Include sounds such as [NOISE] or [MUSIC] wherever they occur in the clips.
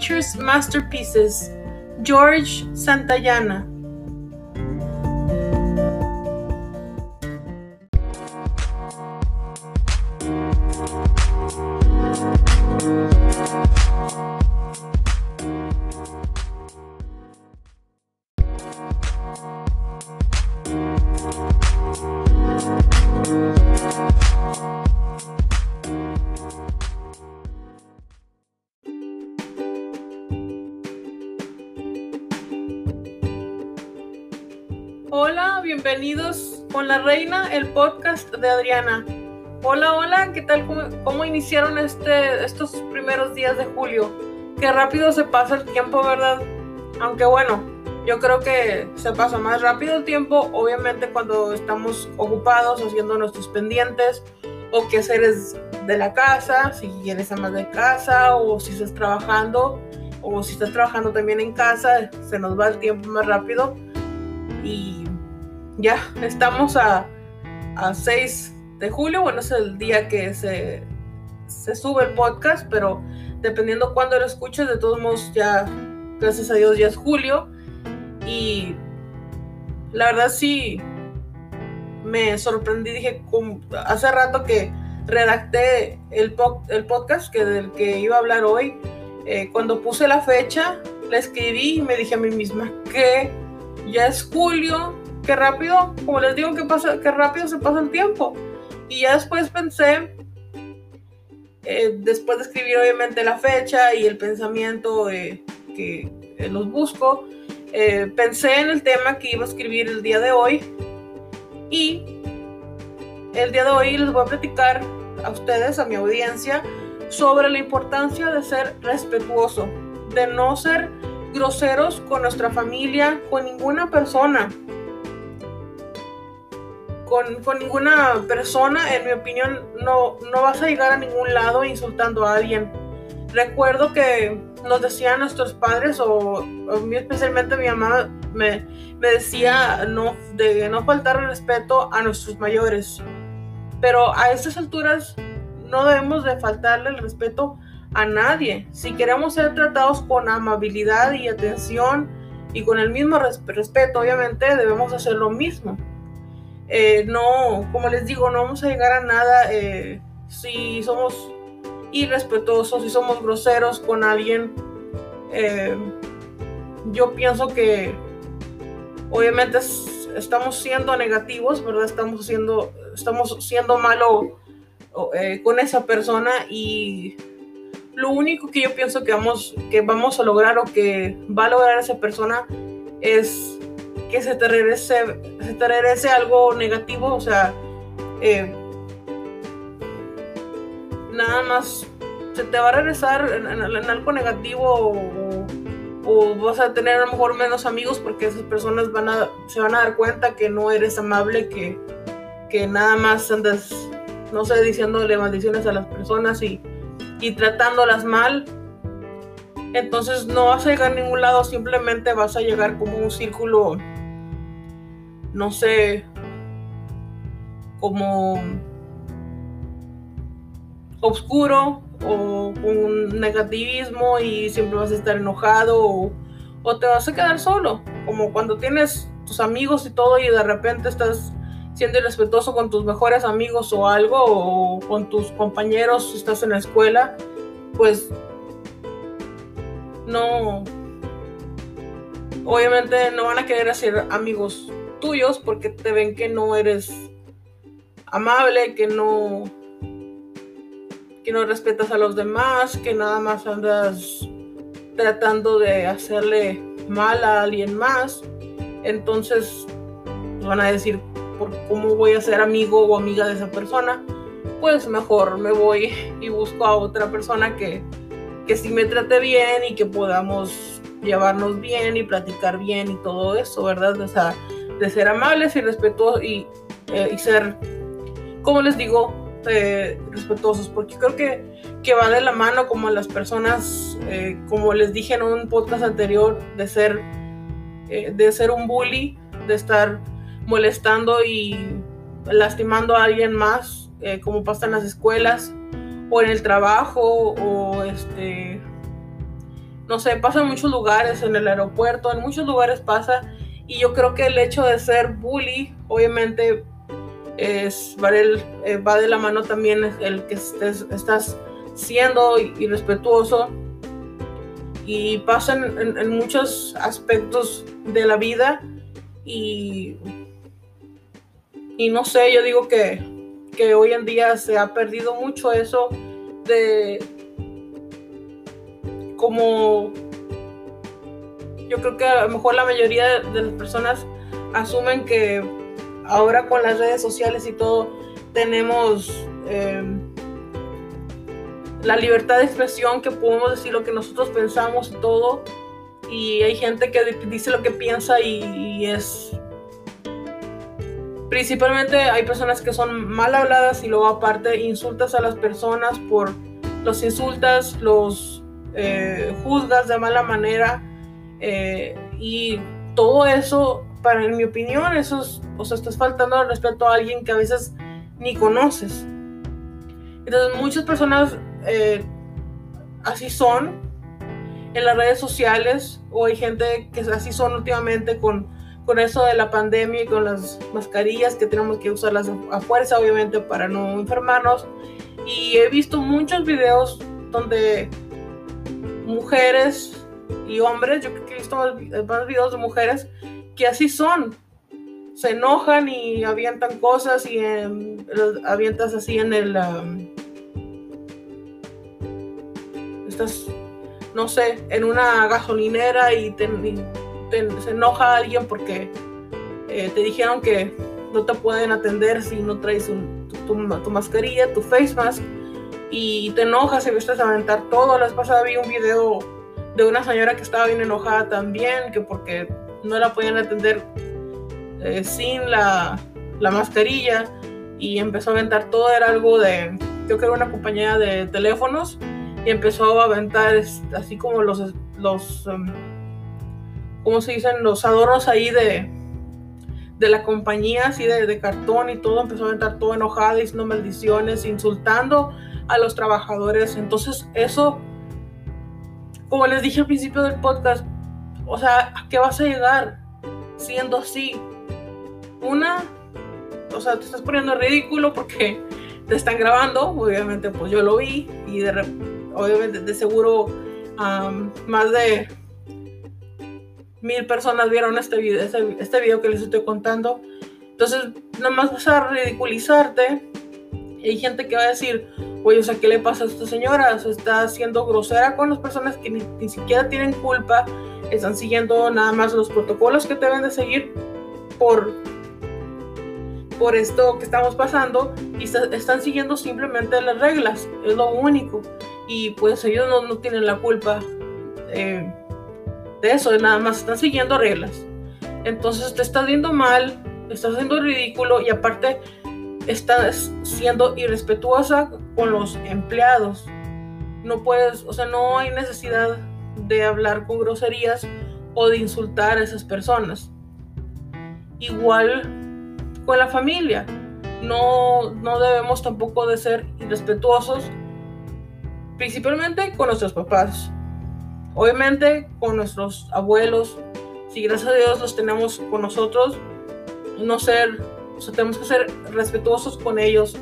nature's masterpieces, George Santayana. La reina, el podcast de Adriana. Hola, hola, ¿qué tal? ¿Cómo, iniciaron este, estos primeros días de julio? Qué rápido se pasa el tiempo, ¿verdad? Aunque bueno, yo creo que se pasa más rápido el tiempo, obviamente cuando estamos ocupados haciendo nuestros pendientes o quehaceres de la casa, si eres ama de casa o si estás trabajando o si estás trabajando también en casa, se nos va el tiempo más rápido y ya estamos a, a 6 de julio, bueno, es el día que se, se sube el podcast, pero dependiendo cuándo lo escuches, de todos modos ya, gracias a Dios, ya es julio. Y la verdad sí me sorprendí, dije, hace rato que redacté el, po el podcast que del que iba a hablar hoy, eh, cuando puse la fecha, la escribí y me dije a mí misma que ya es julio, rápido, como les digo, que pasa, qué rápido se pasa el tiempo. Y ya después pensé, eh, después de escribir obviamente la fecha y el pensamiento eh, que eh, los busco, eh, pensé en el tema que iba a escribir el día de hoy y el día de hoy les voy a platicar a ustedes, a mi audiencia, sobre la importancia de ser respetuoso, de no ser groseros con nuestra familia, con ninguna persona. Con, ninguna persona, en mi opinión, no, no vas a llegar a ningún lado insultando a alguien. Recuerdo que nos decían nuestros padres, o, o especialmente mi mamá, me, me decía no, de no faltar el respeto a nuestros mayores. Pero a estas alturas no debemos de faltarle el respeto a nadie. Si queremos ser tratados con amabilidad y atención y con el mismo res respeto, obviamente debemos hacer lo mismo. Eh, no, como les digo, no vamos a llegar a nada eh, si somos irrespetuosos, si somos groseros con alguien. Eh, yo pienso que obviamente es, estamos siendo negativos, ¿verdad? Estamos siendo, estamos siendo malo con esa persona y lo único que yo pienso que vamos, que vamos a lograr o que va a lograr esa persona es que se te regrese, se te regrese algo negativo, o sea, eh, nada más se te va a regresar en, algo negativo o, o, vas a tener a lo mejor menos amigos porque esas personas van a, se van a dar cuenta que no eres amable, que, que nada más andas, no sé, diciéndole maldiciones a las personas y y tratándolas mal, entonces no vas a llegar a ningún lado, simplemente vas a llegar como un círculo, no sé, como oscuro o un negativismo y siempre vas a estar enojado o, o, te vas a quedar solo, como cuando tienes tus amigos y todo y de repente estás siendo irrespetuoso con tus mejores amigos o algo, o con tus compañeros si estás en la escuela, pues no, obviamente no van a querer hacer amigos tuyos porque te ven que no eres amable, que no que no respetas a los demás, que nada más andas tratando de hacerle mal a alguien más. Entonces van a decir, por cómo voy a ser amigo o amiga de esa persona, pues mejor me voy y busco a otra persona que, que sí me trate bien y que podamos llevarnos bien y platicar bien y todo eso, ¿verdad? De ser amables y respetuosos y, eh, y ser, como les digo, eh, respetuosos, porque creo que, que, va de la mano como las personas, eh, como les dije en un podcast anterior, de ser, eh, de ser un bully, de estar molestando y lastimando a alguien más, como pasa en las escuelas o en el trabajo o este no sé, pasa en muchos lugares, en el aeropuerto, en muchos lugares pasa. Y yo creo que el hecho de ser bully, obviamente, es, va, eh, va de la mano también el que estés, estás siendo irrespetuoso. Y pasa en, en muchos aspectos de la vida. Y, y no sé, yo digo que, que hoy en día se ha perdido mucho eso de como yo creo que a lo mejor la mayoría de las personas asumen que ahora con las redes sociales y todo tenemos em, la libertad de expresión que podemos decir lo que nosotros pensamos y todo. Y hay gente que dice lo que piensa y, es principalmente hay personas que son mal habladas y luego aparte insultas a las personas por los insultas los eh, juzgas de mala manera eh, y todo eso, para en mi opinión, eso es, o sea, estás faltando al respeto a alguien que a veces ni conoces. Entonces muchas personas eh, así son en las redes sociales o hay gente que así son últimamente con, con eso de la pandemia y con las mascarillas que tenemos que usarlas a fuerza obviamente para no enfermarnos. Y he visto muchos videos donde mujeres y hombres, yo creo que he visto más, videos de mujeres que así son. Se enojan y avientan cosas y avientas así en el... estás, no sé, en una gasolinera y, se enoja alguien porque eh, te dijeron que no te pueden atender si no traes tu, tu mascarilla, tu face mask y te enojas y viste a aventar todo. La vez pasada vi un video de una señora que estaba bien enojada también, que porque no la podían atender eh, sin la, la, mascarilla y empezó a aventar todo, era algo de, creo que era una compañía de teléfonos y empezó a aventar así como los, los um, ¿cómo se dicen? Los adornos ahí de, de la compañía, así de, de cartón y todo, empezó a aventar todo enojada, diciendo maldiciones, insultando a los trabajadores. Entonces, eso, como les dije al principio del podcast, o sea, ¿a qué vas a llegar siendo así? Una, o sea, te estás poniendo ridículo porque te están grabando, obviamente pues yo lo vi y de, obviamente de seguro más de mil personas vieron este video, este, este, video que les estoy contando. Entonces, nada más vas a ridiculizarte. Hay gente que va a decir, oye, o sea, ¿qué le pasa a esta señora? Se está haciendo grosera con las personas que ni, siquiera tienen culpa, están siguiendo nada más los protocolos que deben de seguir por, por esto que estamos pasando y están siguiendo simplemente las reglas, es lo único. Y pues ellos no, tienen la culpa eh, de eso, nada más están siguiendo reglas. Entonces te estás viendo mal, estás haciendo ridículo y aparte estás siendo irrespetuosa con los empleados. No puedes, o sea, no hay necesidad de hablar con groserías o de insultar a esas personas. Igual con la familia. No, no debemos tampoco de ser irrespetuosos, principalmente con nuestros papás. Obviamente con nuestros abuelos, si gracias a Dios los tenemos con nosotros, no ser o tenemos que ser respetuosos con ellos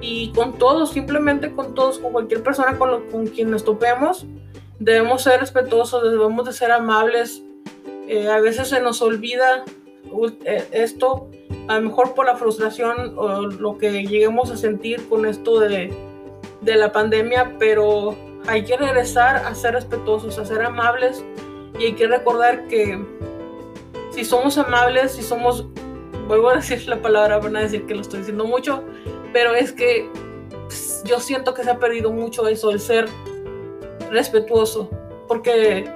y con todos, simplemente con todos, con cualquier persona con, con quien nos topemos. Debemos ser respetuosos, debemos de ser amables. Eh, a veces se nos olvida eh, esto, a lo mejor por la frustración o lo que lleguemos a sentir con esto de, de la pandemia, pero hay que regresar a ser respetuosos, a ser amables y hay que recordar que si somos amables, si somos vuelvo a decir la palabra, van a decir que lo estoy diciendo mucho, pero es que pues, yo siento que se ha perdido mucho eso, el ser respetuoso, porque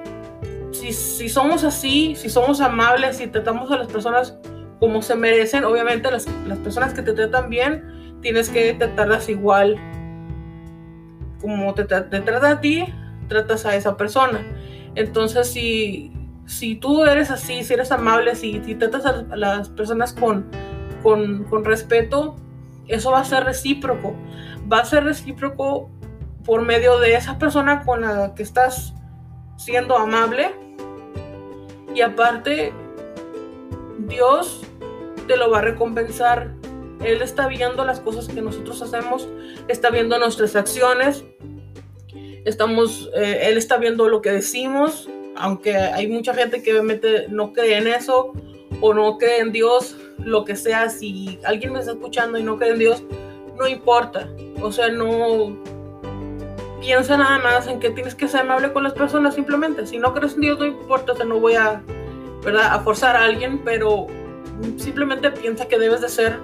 si, si somos así, si somos amables, si tratamos a las personas como se merecen, obviamente las, las personas que te tratan bien, tienes que tratarlas igual como te, te trata a ti, tratas a esa persona. Entonces, si, si tú eres así, si eres amable, si, si tratas a las personas con, con, respeto, eso va a ser recíproco. Va a ser recíproco por medio de esa persona con la que estás siendo amable y aparte Dios te lo va a recompensar. Él está viendo las cosas que nosotros hacemos, está viendo nuestras acciones, estamos, eh, Él está viendo lo que decimos, aunque hay mucha gente que obviamente no cree en eso o no cree en Dios, lo que sea, si alguien me está escuchando y no cree en Dios, no importa. O sea, no piensa nada más en que tienes que ser amable con las personas simplemente. Si no crees en Dios, no importa, o sea, no voy a, ¿verdad? a forzar a alguien, pero simplemente piensa que debes de ser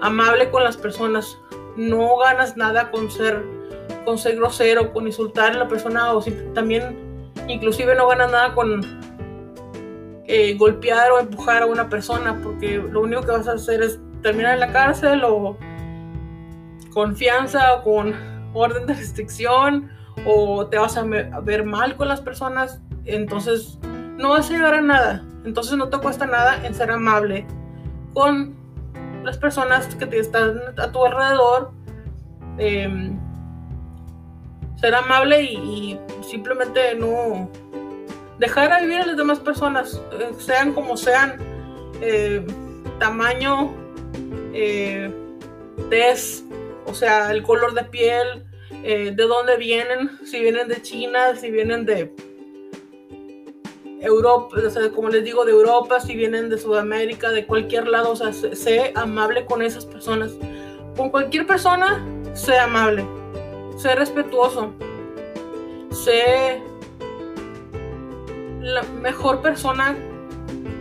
amable con las personas. No ganas nada con ser, con ser grosero, con insultar a la persona o si, también inclusive no ganas nada con eh, golpear o empujar a una persona porque lo único que vas a hacer es terminar en la cárcel o confianza o con orden de restricción o te vas a ver mal con las personas, entonces no vas a llegar a nada. Entonces no te cuesta nada en ser amable con las personas que te están a tu alrededor. Em, ser amable y, simplemente no dejar a vivir a las demás personas, eh, sean como sean, eh, tamaño, eh, o sea, el color de piel, de dónde vienen, si vienen de China, si vienen de Europa, o sea, como les digo, de Europa, si vienen de Sudamérica, de cualquier lado, o sea, sé, amable con esas personas. Con cualquier persona, sé amable, sé respetuoso, sé la mejor persona,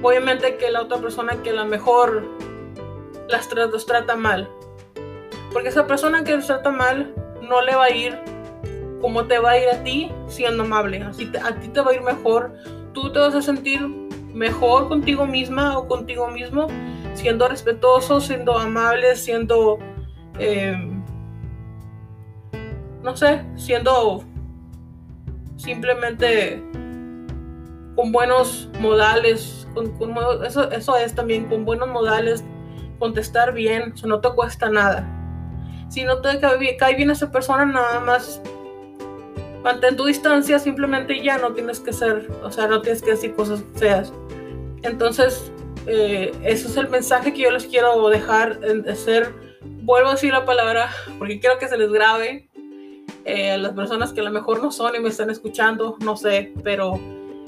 obviamente que la otra persona que la mejor las los trata mal. Porque esa persona que los trata mal no le va a ir como te va a ir a ti siendo amable. Así a ti te va a ir mejor tú te vas a sentir mejor contigo misma o contigo mismo siendo respetuoso, siendo amable, siendo, eh, no sé, siendo simplemente con buenos modales, eso, eso es también con buenos modales, contestar bien, eso no te cuesta nada. Si no te cae bien esa persona, nada más mantén tu distancia, simplemente ya no tienes que ser, o sea, no tienes que decir cosas feas. Entonces, eh, eso es el mensaje que yo les quiero dejar, de ser, vuelvo a decir la palabra, porque quiero que se les grabe eh, a las personas que a lo mejor no son y me están escuchando, no sé, pero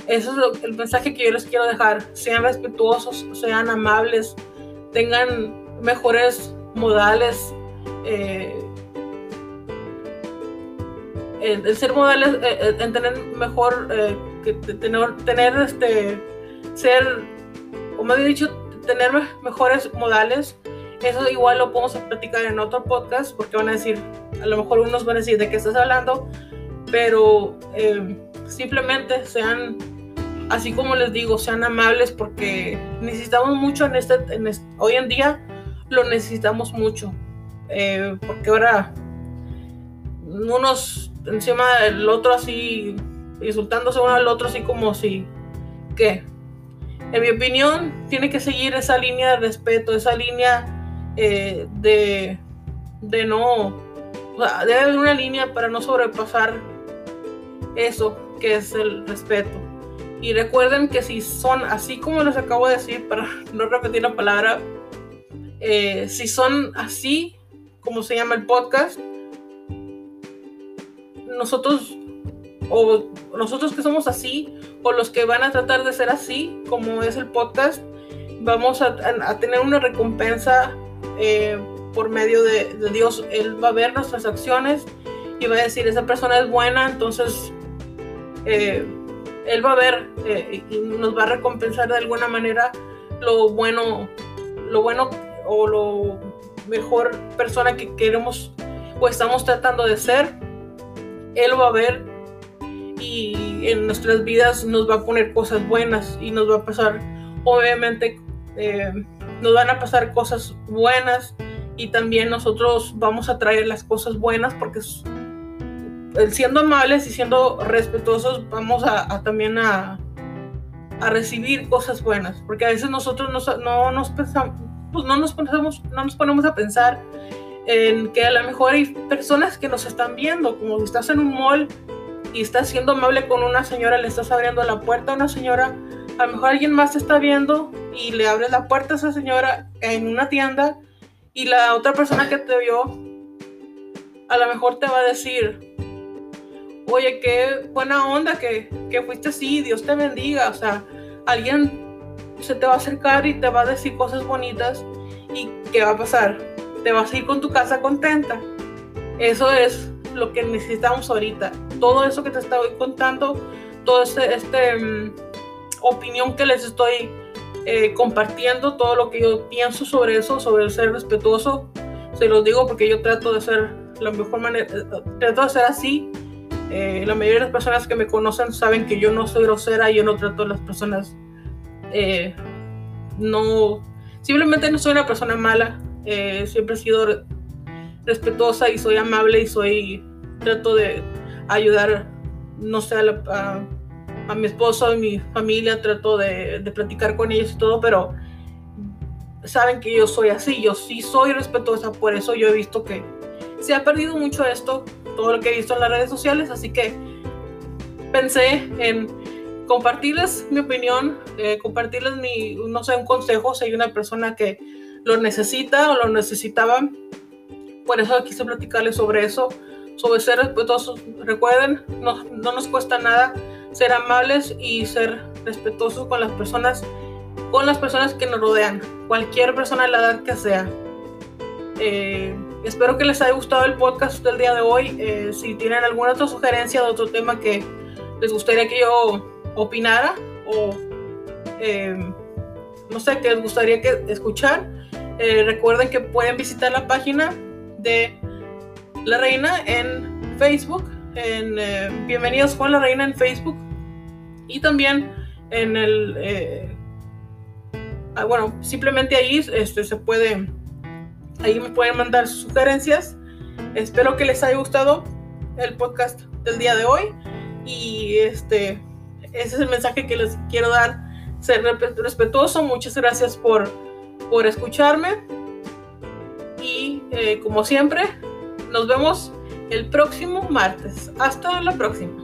eso es el mensaje que yo les quiero dejar. Sean respetuosos, sean amables, tengan mejores modales. Eh, el, ser modales, eh, eh, en tener mejor, eh, que tener, tener este, ser, como he dicho, tener mejores modales. Eso igual lo podemos platicar en otro podcast porque van a decir, a lo mejor unos van a decir de qué estás hablando, pero simplemente sean, así como les digo, sean amables porque necesitamos mucho en este, hoy en día lo necesitamos mucho, porque ahora unos encima del otro así, insultándose uno al otro así como si, ¿qué? En mi opinión, tiene que seguir esa línea de respeto, esa línea eh, de, de no, o sea, debe haber una línea para no sobrepasar eso que es el respeto. Y recuerden que si son así como les acabo de decir, para [LAUGHS] no repetir la palabra, eh, si son así, como se llama el podcast, nosotros o nosotros que somos así o los que van a tratar de ser así, como es el podcast, vamos a, tener una recompensa eh, por medio de, Dios. Él va a ver nuestras acciones y va a decir, esa persona es buena, entonces eh, Él va a ver eh, y nos va a recompensar de alguna manera lo bueno, lo bueno o lo mejor persona que queremos o estamos tratando de ser. Él va a ver y en nuestras vidas nos va a poner cosas buenas y nos va a pasar, obviamente, eh, nos van a pasar cosas buenas y también nosotros vamos a traer las cosas buenas porque siendo amables y siendo respetuosos vamos a, también a, recibir cosas buenas porque a veces nosotros no nos pensamos pues no nos ponemos, no nos ponemos a pensar en que a lo mejor hay personas que nos están viendo, como si estás en un mall y estás siendo amable con una señora, le estás abriendo la puerta a una señora, a lo mejor alguien más te está viendo y le abres la puerta a esa señora en una tienda y la otra persona que te vio a lo mejor te va a decir, oye, qué buena onda que, que fuiste así, Dios te bendiga, o sea, alguien se te va a acercar y te va a decir cosas bonitas y ¿qué va a pasar? Te vas a ir con tu casa contenta. Eso es lo que necesitamos ahorita. Todo eso que te estoy contando, toda este, este mm, opinión que les estoy eh, compartiendo, todo lo que yo pienso sobre eso, sobre el ser respetuoso, se los digo porque yo trato de ser la mejor manera, eh, trato de ser así. Eh, la mayoría de las personas que me conocen saben que yo no soy grosera, yo no trato a las personas, no, simplemente no soy una persona mala, siempre he sido respetuosa y soy amable y soy, trato de ayudar, no sé, a, a, mi esposo y mi familia, trato de, de, platicar con ellos y todo, pero saben que yo soy así, yo sí soy respetuosa, por eso yo he visto que se ha perdido mucho esto, todo lo que he visto en las redes sociales, así que pensé en compartirles mi opinión, eh, compartirles mi, no sé, un consejo si hay una persona que lo necesita o lo necesitaba, por eso quise platicarles sobre eso, sobre ser respetuosos. Recuerden, no, no nos cuesta nada ser amables y ser respetuosos con las personas, con las personas que nos rodean, cualquier persona de la edad que sea. Eh, espero que les haya gustado el podcast del día de hoy. Eh, si tienen alguna otra sugerencia de otro tema que les gustaría que yo opinara o eh, no sé, que les gustaría que escuchar, recuerden que pueden visitar la página de La Reina en Facebook, en eh, Bienvenidos con La Reina en Facebook y también en el, eh, ah, bueno, simplemente ahí este, se puede, ahí me pueden mandar sugerencias. Espero que les haya gustado el podcast del día de hoy y este, ese es el mensaje que les quiero dar, ser respetuoso. Muchas gracias por, por escucharme y eh, como siempre, nos vemos el próximo martes. Hasta la próxima.